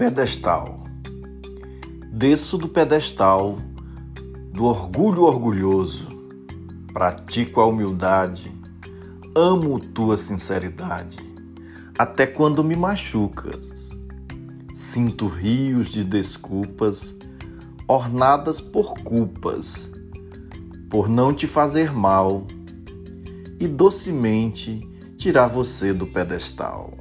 Pedestal. Desço do pedestal do orgulho orgulhoso, pratico a humildade, amo tua sinceridade, até quando me machucas. Sinto rios de desculpas, ornadas por culpas, por não te fazer mal e docemente tirar você do pedestal.